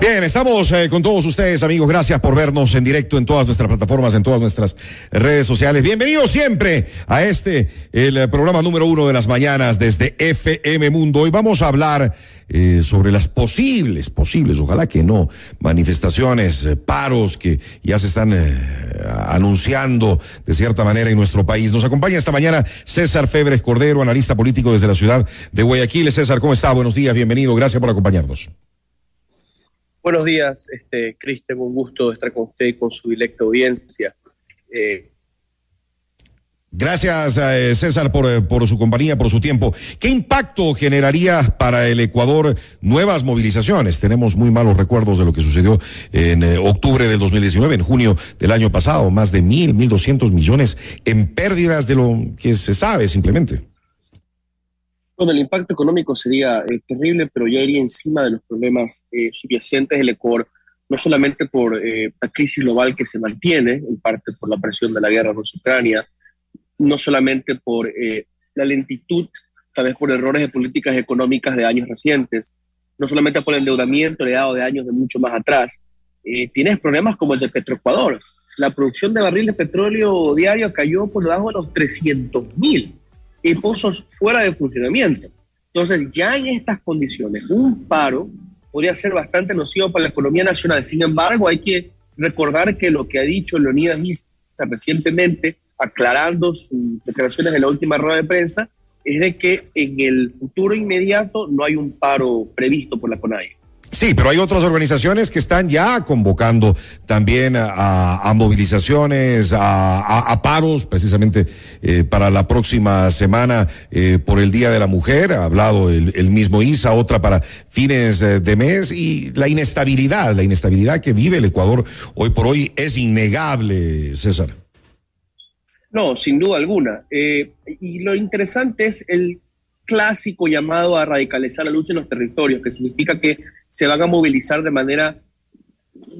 Bien, estamos eh, con todos ustedes, amigos. Gracias por vernos en directo en todas nuestras plataformas, en todas nuestras redes sociales. Bienvenidos siempre a este, el eh, programa número uno de las mañanas desde FM Mundo. Hoy vamos a hablar eh, sobre las posibles, posibles, ojalá que no, manifestaciones, paros que ya se están anunciando de cierta manera en nuestro país. Nos acompaña esta mañana César Febres Cordero, analista político desde la ciudad de Guayaquil. César, ¿cómo está? Buenos días, bienvenido. Gracias por acompañarnos. Buenos días, este, Cristian, un gusto estar con usted y con su directa audiencia. Eh, Gracias, eh, César, por, eh, por, su compañía, por su tiempo. ¿Qué impacto generaría para el Ecuador nuevas movilizaciones? Tenemos muy malos recuerdos de lo que sucedió en eh, octubre del 2019, en junio del año pasado, más de mil, mil doscientos millones en pérdidas de lo que se sabe simplemente. Bueno, el impacto económico sería eh, terrible, pero ya iría encima de los problemas eh, subyacentes del Ecuador, no solamente por eh, la crisis global que se mantiene, en parte por la presión de la guerra Rusia-Ucrania, no solamente por la lentitud, tal vez por errores de políticas económicas de años recientes, no solamente por el endeudamiento heredado de años de mucho más atrás, tienes problemas como el de Petroecuador. La producción de barril de petróleo diario cayó por debajo de los 300 mil y pozos fuera de funcionamiento. Entonces, ya en estas condiciones, un paro podría ser bastante nocivo para la economía nacional. Sin embargo, hay que recordar que lo que ha dicho Leonidas Misa recientemente, aclarando sus declaraciones en la última rueda de prensa, es de que en el futuro inmediato no hay un paro previsto por la CONAIE. Sí, pero hay otras organizaciones que están ya convocando también a, movilizaciones, a, paros, precisamente eh, para la próxima semana eh, por el Día de la Mujer. Ha hablado el, mismo ISA, otra para fines eh, de mes y la inestabilidad, la inestabilidad que vive el Ecuador hoy por hoy es innegable, César. No, sin duda alguna. y lo interesante es el clásico llamado a radicalizar la lucha en los territorios, que significa que se van a movilizar de manera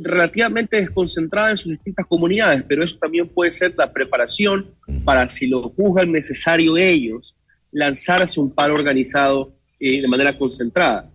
relativamente desconcentrada en sus distintas comunidades, pero eso también puede ser la preparación para, si lo juzgan necesario ellos, lanzarse un paro organizado eh, de manera concentrada.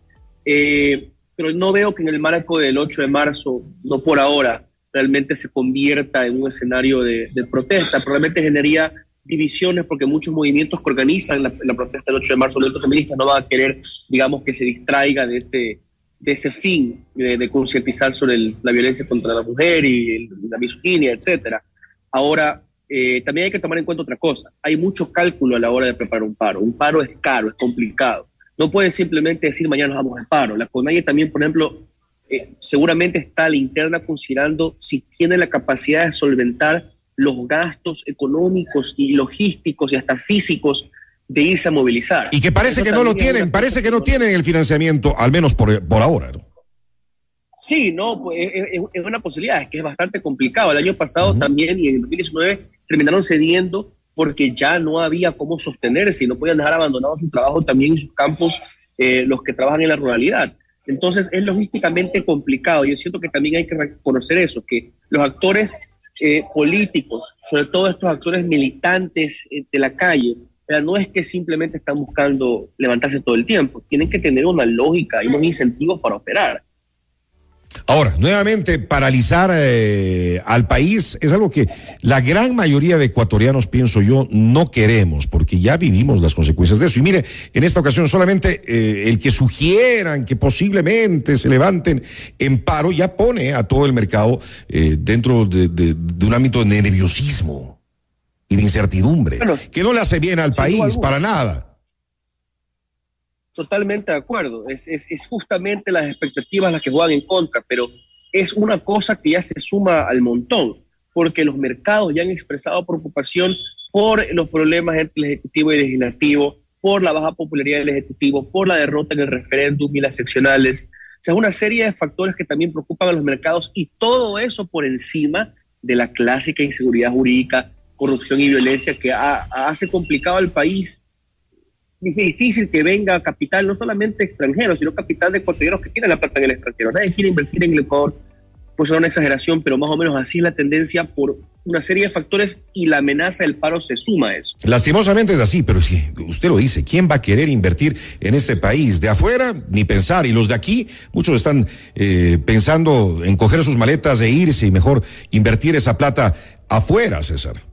Eh, pero no veo que en el marco del 8 de marzo, no por ahora, realmente se convierta en un escenario de, protesta. Probablemente generaría divisiones porque muchos movimientos que organizan la, protesta del 8 de marzo, los feministas, no van a querer, digamos, que se distraiga de ese, de ese fin de, concientizar sobre la violencia contra la mujer y la misoginia, etcétera. Ahora, eh, también hay que tomar en cuenta otra cosa. Hay mucho cálculo a la hora de preparar un paro. Un paro es caro, es complicado. No puedes simplemente decir mañana nos vamos al paro. La CONAIE también, por ejemplo, eh, seguramente está la interna funcionando si tiene la capacidad de solventar los gastos económicos y logísticos y hasta físicos de irse a movilizar. Y que parece que no lo tienen, parece que no tienen el financiamiento, al menos por, por ahora. Sí, no, pues es, una posibilidad, es que es bastante complicado. El año pasado también y en 2019 terminaron cediendo porque ya no había cómo sostenerse y no podían dejar abandonado su trabajo también en sus campos eh, los que trabajan en la ruralidad. Entonces es logísticamente complicado. Yo siento que también hay que reconocer eso, que los actores eh, políticos, sobre todo estos actores militantes eh, de la calle, no es que simplemente están buscando levantarse todo el tiempo, tienen que tener una lógica y unos incentivos para operar. Ahora, nuevamente, paralizar eh, al país es algo que la gran mayoría de ecuatorianos, pienso yo, no queremos, porque ya vivimos las consecuencias de eso. Y mire, en esta ocasión solamente eh, el que sugieran que posiblemente se levanten en paro ya pone a todo el mercado eh, dentro de un ámbito de nerviosismo y de incertidumbre, que no le hace bien al país para nada. Totalmente de acuerdo. Es, justamente las expectativas las que juegan en contra, pero es una cosa que ya se suma al montón, porque los mercados ya han expresado preocupación por los problemas entre el Ejecutivo y el Legislativo, por la baja popularidad del Ejecutivo, por la derrota en el referéndum y las seccionales. O sea, una serie de factores que también preocupan a los mercados y todo eso por encima de la clásica inseguridad jurídica corrupción y violencia que hace complicado al país. Es difícil que venga capital, no solamente extranjero, sino capital de ecuatorianos que tienen la plata en el extranjero. Nadie quiere invertir en el Ecuador, pues es una exageración, pero más o menos así es la tendencia por una serie de factores y la amenaza del paro se suma a eso. Lastimosamente es así, pero si usted lo dice, ¿quién va a querer invertir en este país? De afuera, ni pensar. Y los de aquí, muchos están eh, pensando en coger sus maletas e irse y mejor invertir esa plata afuera, César.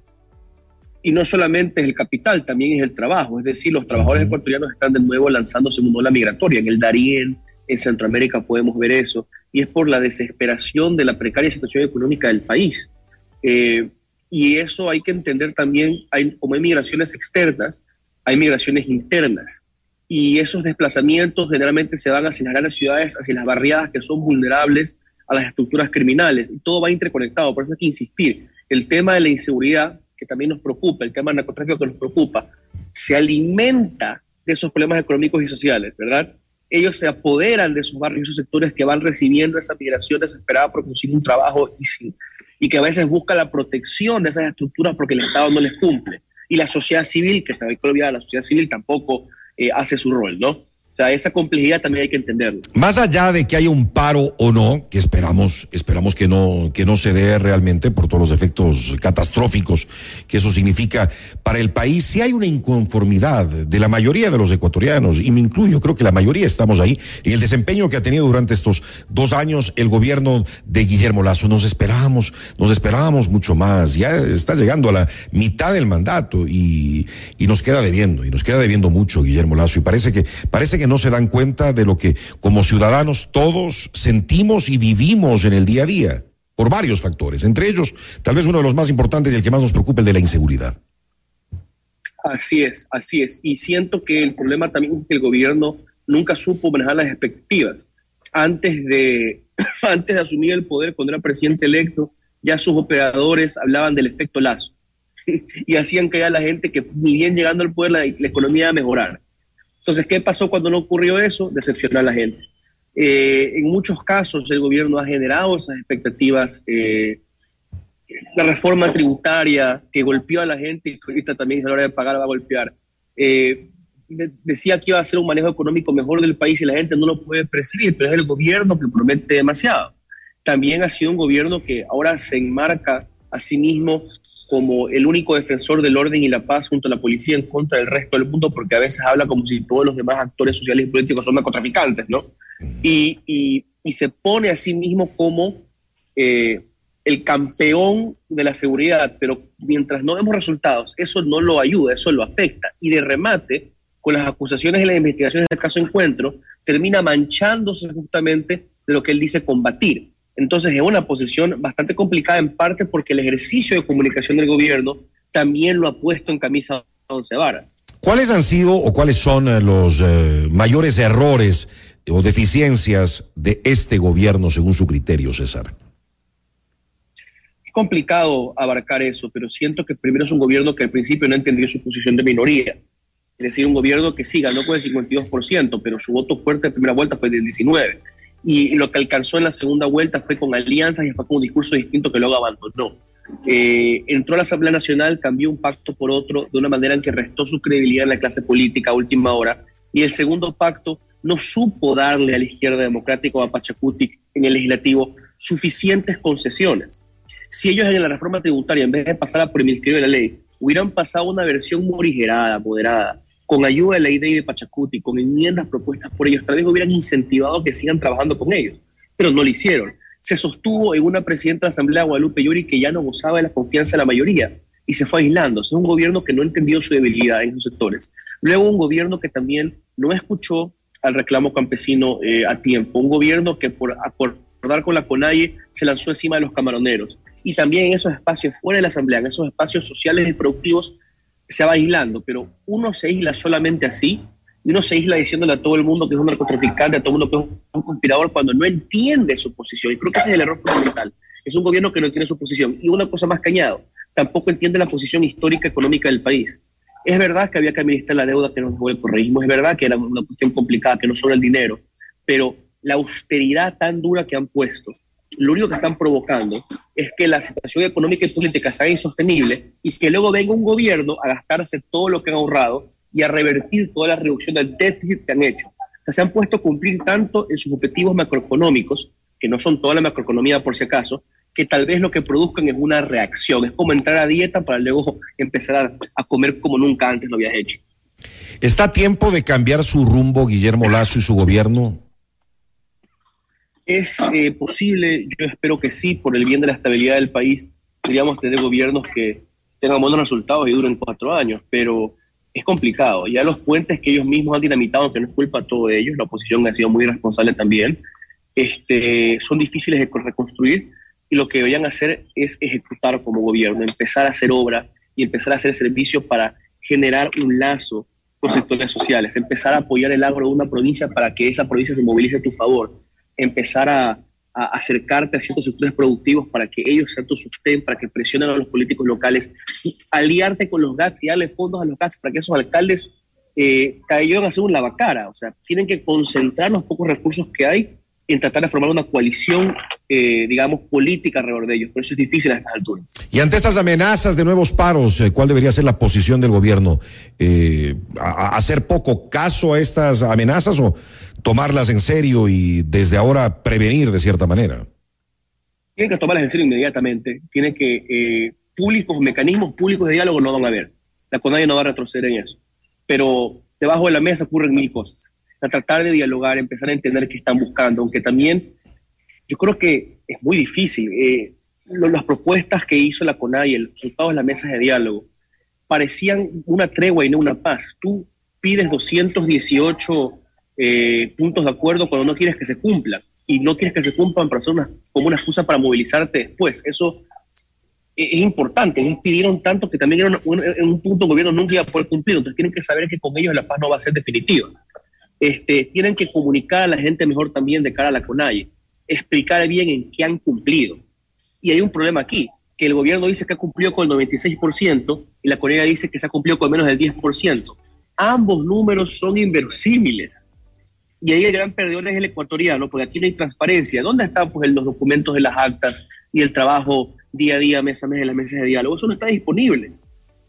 Y no solamente es el capital, también es el trabajo. Es decir, los trabajadores ecuatorianos están de nuevo lanzándose en una ola migratoria. En el Darién, en Centroamérica podemos ver eso. Y es por la desesperación de la precaria situación económica del país. Eh, y eso hay que entender también, hay, como hay migraciones externas, hay migraciones internas. Y esos desplazamientos generalmente se van hacia las grandes ciudades, hacia las barriadas que son vulnerables a las estructuras criminales. Y todo va interconectado, por eso hay que insistir. El tema de la inseguridad, que también nos preocupa, el tema del narcotráfico que nos preocupa, se alimenta de esos problemas económicos y sociales, ¿verdad? Ellos se apoderan de esos barrios y esos sectores que van recibiendo esa migración desesperada por conseguir un trabajo y sin, y que a veces busca la protección de esas estructuras porque el Estado no les cumple. Y la sociedad civil, que está bien la sociedad civil tampoco eh, hace su rol, ¿no? O sea, esa complejidad también hay que entenderla. Más allá de que haya un paro o no, que esperamos, esperamos que no, que no se dé realmente por todos los efectos catastróficos que eso significa para el país, si hay una inconformidad de la mayoría de los ecuatorianos, y me incluyo, creo que la mayoría estamos ahí, en el desempeño que ha tenido durante estos dos años el gobierno de Guillermo Lazo. Nos esperábamos, nos esperábamos mucho más. Ya está llegando a la mitad del mandato y, y nos queda debiendo, y nos queda debiendo mucho Guillermo Lazo. Y parece que, parece que no se dan cuenta de lo que como ciudadanos todos sentimos y vivimos en el día a día, por varios factores, entre ellos tal vez uno de los más importantes y el que más nos preocupa, el de la inseguridad. Así es, así es. Y siento que el problema también es que el gobierno nunca supo manejar las expectativas. Antes de, antes de asumir el poder, cuando era presidente electo, ya sus operadores hablaban del efecto lazo y hacían creer a la gente que ni bien llegando al poder la, la economía iba a mejorar. Entonces, ¿qué pasó cuando no ocurrió eso? Decepcionó a la gente. Eh, en muchos casos el gobierno ha generado esas expectativas. Eh, la reforma tributaria que golpeó a la gente y ahorita también a la hora de pagar va a golpear. Eh, decía que iba a ser un manejo económico mejor del país y la gente no lo puede percibir, pero es el gobierno que promete demasiado. También ha sido un gobierno que ahora se enmarca a sí mismo como el único defensor del orden y la paz junto a la policía en contra del resto del mundo, porque a veces habla como si todos los demás actores sociales y políticos son narcotraficantes, ¿no? Y, y, se pone a sí mismo como eh, el campeón de la seguridad, pero mientras no vemos resultados, eso no lo ayuda, eso lo afecta. Y de remate, con las acusaciones y las investigaciones del caso Encuentro, termina manchándose justamente de lo que él dice combatir entonces es una posición bastante complicada en parte porque el ejercicio de comunicación del gobierno también lo ha puesto en camisa once varas. ¿Cuáles han sido o cuáles son eh, los eh, mayores errores o deficiencias de este gobierno según su criterio, César? Es complicado abarcar eso, pero siento que primero es un gobierno que al principio no entendió su posición de minoría. Es decir, un gobierno que sí ganó con el 52%, pero su voto fuerte en primera vuelta fue del 19% y lo que alcanzó en la segunda vuelta fue con alianzas y fue con un discurso distinto que luego abandonó. Eh, entró a la Asamblea Nacional, cambió un pacto por otro de una manera en que restó su credibilidad en la clase política a última hora, y el segundo pacto no supo darle a la izquierda democrática o a Pachacuti en el legislativo suficientes concesiones. Si ellos en la reforma tributaria, en vez de pasar por el Ministerio de la Ley, hubieran pasado una versión morigerada, moderada, con ayuda de la idea de Pachacuti, con enmiendas propuestas por ellos, tal vez hubieran incentivado que sigan trabajando con ellos, pero no lo hicieron. Se sostuvo en una presidenta de la Asamblea, Guadalupe Yuri, que ya no gozaba de la confianza de la mayoría y se fue aislando. Es un gobierno que no entendió su debilidad en esos sectores. Luego un gobierno que también no escuchó al reclamo campesino eh, a tiempo. Un gobierno que por acordar con la CONAIE se lanzó encima de los camaroneros. Y también en esos espacios fuera de la Asamblea, en esos espacios sociales y productivos, se va aislando, pero uno se aísla solamente así y uno se aísla diciéndole a todo el mundo que es un narcotraficante, a todo el mundo que es un conspirador cuando no entiende su posición. Y creo que ese es el error fundamental. Es un gobierno que no entiende su posición. Y una cosa más cañado, tampoco entiende la posición histórica económica del país. Es verdad que había que administrar la deuda que nos dejó el correísmo, es verdad que era una cuestión complicada, que no solo el dinero, pero la austeridad tan dura que han puesto, lo único que están provocando es que la situación económica y política sea insostenible y que luego venga un gobierno a gastarse todo lo que han ahorrado y a revertir toda la reducción del déficit que han hecho. se han puesto a cumplir tanto en sus objetivos macroeconómicos, que no son toda la macroeconomía por si acaso, que tal vez lo que produzcan es una reacción. Es como entrar a dieta para luego empezar a, comer como nunca antes lo habías hecho. ¿Está tiempo de cambiar su rumbo Guillermo Lazo y su gobierno? Es eh, posible, yo espero que sí, por el bien de la estabilidad del país, deberíamos tener gobiernos que tengan buenos resultados y duren cuatro años, pero es complicado. Ya los puentes que ellos mismos han dinamitado, que no es culpa de todos ellos, la oposición ha sido muy responsable también, este, son difíciles de reconstruir y lo que deberían hacer es ejecutar como gobierno, empezar a hacer obra y empezar a hacer servicios para generar un lazo con sectores sociales, empezar a apoyar el agro de una provincia para que esa provincia se movilice a tu favor, empezar a, acercarte a ciertos sectores productivos para que ellos se autosustenten, para que presionen a los políticos locales, aliarte con los GATS y darle fondos a los GATS para que esos alcaldes eh, caigan a hacer un lavacara, o sea, tienen que concentrar los pocos recursos que hay en tratar de formar una coalición, eh, digamos, política alrededor de ellos. Por eso es difícil a estas alturas. Y ante estas amenazas de nuevos paros, eh, ¿cuál debería ser la posición del gobierno? Eh, ¿Hacer poco caso a estas amenazas o tomarlas en serio y desde ahora prevenir de cierta manera? Tienen que tomarlas en serio inmediatamente. Tienen que, públicos, mecanismos públicos de diálogo no van a haber. La CONAIE no va a retroceder en eso. Pero debajo de la mesa ocurren mil cosas a tratar de dialogar, empezar a entender qué están buscando, aunque también yo creo que es muy difícil. Eh, las propuestas que hizo la CONAI, el resultado de las mesas de diálogo, parecían una tregua y no una paz. Tú pides 218 eh, puntos de acuerdo cuando no quieres que se cumplan y no quieres que se cumplan para como una excusa para movilizarte después. Eso es, importante. Ellos pidieron tanto que también en un, un, punto el gobierno nunca iba a poder cumplir. Entonces tienen que saber que con ellos la paz no va a ser definitiva este, tienen que comunicar a la gente mejor también de cara a la CONAIE, explicar bien en qué han cumplido. Y hay un problema aquí, que el gobierno dice que ha cumplido con el 96% y la CONAIE dice que se ha cumplido con menos del 10%. Ambos números son inverosímiles. Y ahí el gran perdedor es el ecuatoriano, porque aquí no hay transparencia. ¿Dónde están pues, los documentos de las actas y el trabajo día a día, mes a mes de las mesas de diálogo? Eso no está disponible.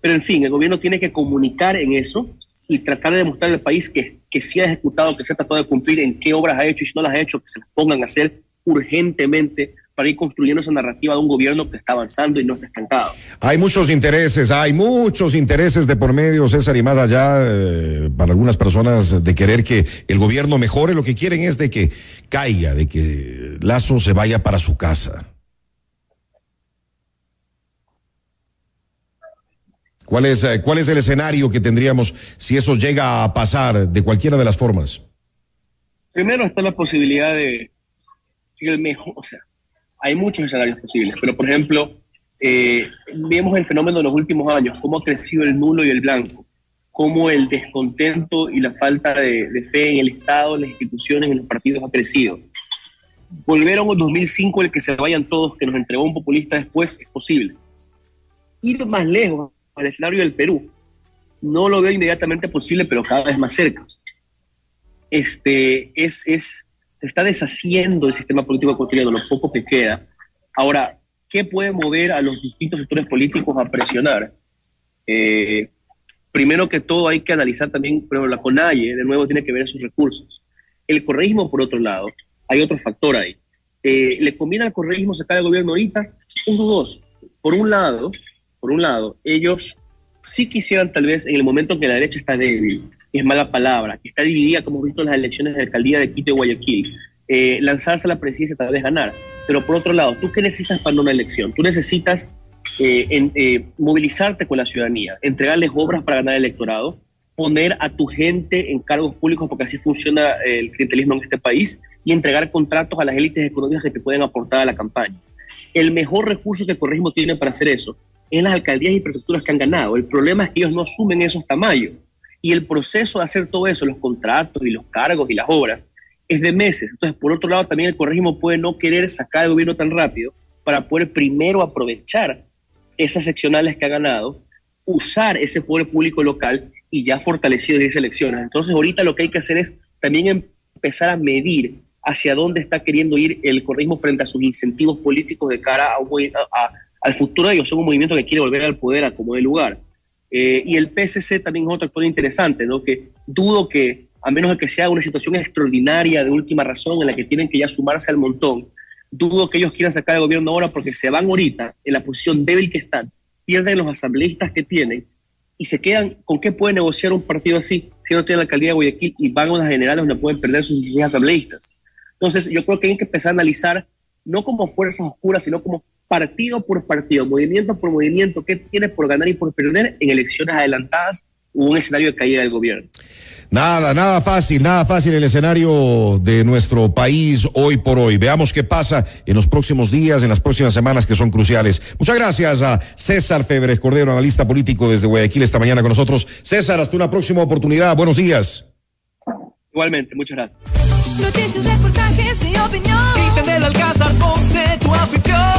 Pero en fin, el gobierno tiene que comunicar en eso y tratar de demostrar al país que, que sí ha ejecutado, que se ha tratado de cumplir, en qué obras ha hecho y si no las ha hecho, que se las pongan a hacer urgentemente para ir construyendo esa narrativa de un gobierno que está avanzando y no está estancado. Hay muchos intereses, hay muchos intereses de por medio, César, y más allá eh, para algunas personas de querer que el gobierno mejore, lo que quieren es de que caiga, de que Lazo se vaya para su casa. ¿Cuál es, eh, ¿Cuál es el escenario que tendríamos si eso llega a pasar de cualquiera de las formas? Primero está la posibilidad de el mejor, o sea, hay muchos escenarios posibles, pero por ejemplo, eh, vemos el fenómeno de los últimos años, cómo ha crecido el nulo y el blanco, cómo el descontento y la falta de, fe en el Estado, en las instituciones, en los partidos ha crecido. Volver a un 2005 el que se vayan todos, que nos entregó un populista después, es posible. Ir más lejos, el escenario del Perú. No lo veo inmediatamente posible, pero cada vez más cerca. Este, es, es, se está deshaciendo el sistema político ecuatoriano, lo poco que queda. Ahora, ¿qué puede mover a los distintos sectores políticos a presionar? Eh, primero que todo hay que analizar también, pero la CONAIE, de nuevo, tiene que ver sus recursos. El correísmo, por otro lado, hay otro factor ahí. Eh, ¿Le conviene al correísmo sacar el gobierno ahorita? Uno, dos. Por un lado, por un lado, ellos sí quisieran tal vez en el momento en que la derecha está débil, es mala palabra, que está dividida, como hemos visto en las elecciones de alcaldía de Quito y Guayaquil, eh, lanzarse a la presidencia tal vez ganar. Pero por otro lado, ¿tú qué necesitas para una elección? Tú necesitas eh, eh, movilizarte con la ciudadanía, entregarles obras para ganar el electorado, poner a tu gente en cargos públicos, porque así funciona el clientelismo en este país, y entregar contratos a las élites económicas que te pueden aportar a la campaña. El mejor recurso que el correísmo tiene para hacer eso en las alcaldías y prefecturas que han ganado. El problema es que ellos no asumen esos tamaños. Y el proceso de hacer todo eso, los contratos y los cargos y las obras, es de meses. Entonces, por otro lado, también el corregimo puede no querer sacar el gobierno tan rápido para poder primero aprovechar esas seccionales que ha ganado, usar ese poder público local y ya fortalecido de esas elecciones. Entonces, ahorita lo que hay que hacer es también empezar a medir hacia dónde está queriendo ir el correísmo frente a sus incentivos políticos de cara a, a, al futuro ellos son un movimiento que quiere volver al poder a como de lugar. Eh, y el PSC también es otro actor interesante, ¿no? que dudo que, a menos de que sea una situación extraordinaria de última razón en la que tienen que ya sumarse al montón, dudo que ellos quieran sacar el gobierno ahora porque se van ahorita en la posición débil que están, pierden los asambleístas que tienen y se quedan con qué puede negociar un partido así si no tiene la alcaldía de Guayaquil y van a unas generales donde pueden perder sus asambleístas. Entonces, yo creo que hay que empezar a analizar no como fuerzas oscuras, sino como partido por partido, movimiento por movimiento, qué tiene por ganar y por perder en elecciones adelantadas o un escenario de caída del gobierno. Nada, nada fácil, nada fácil el escenario de nuestro país hoy por hoy. Veamos qué pasa en los próximos días, en las próximas semanas que son cruciales. Muchas gracias a César Febres Cordero, analista político desde Guayaquil esta mañana con nosotros. César, hasta una próxima oportunidad. Buenos días. Igualmente, muchas gracias. Noticias, reportajes y opinión. Cristian del Alcázar, Ponce, tu afición.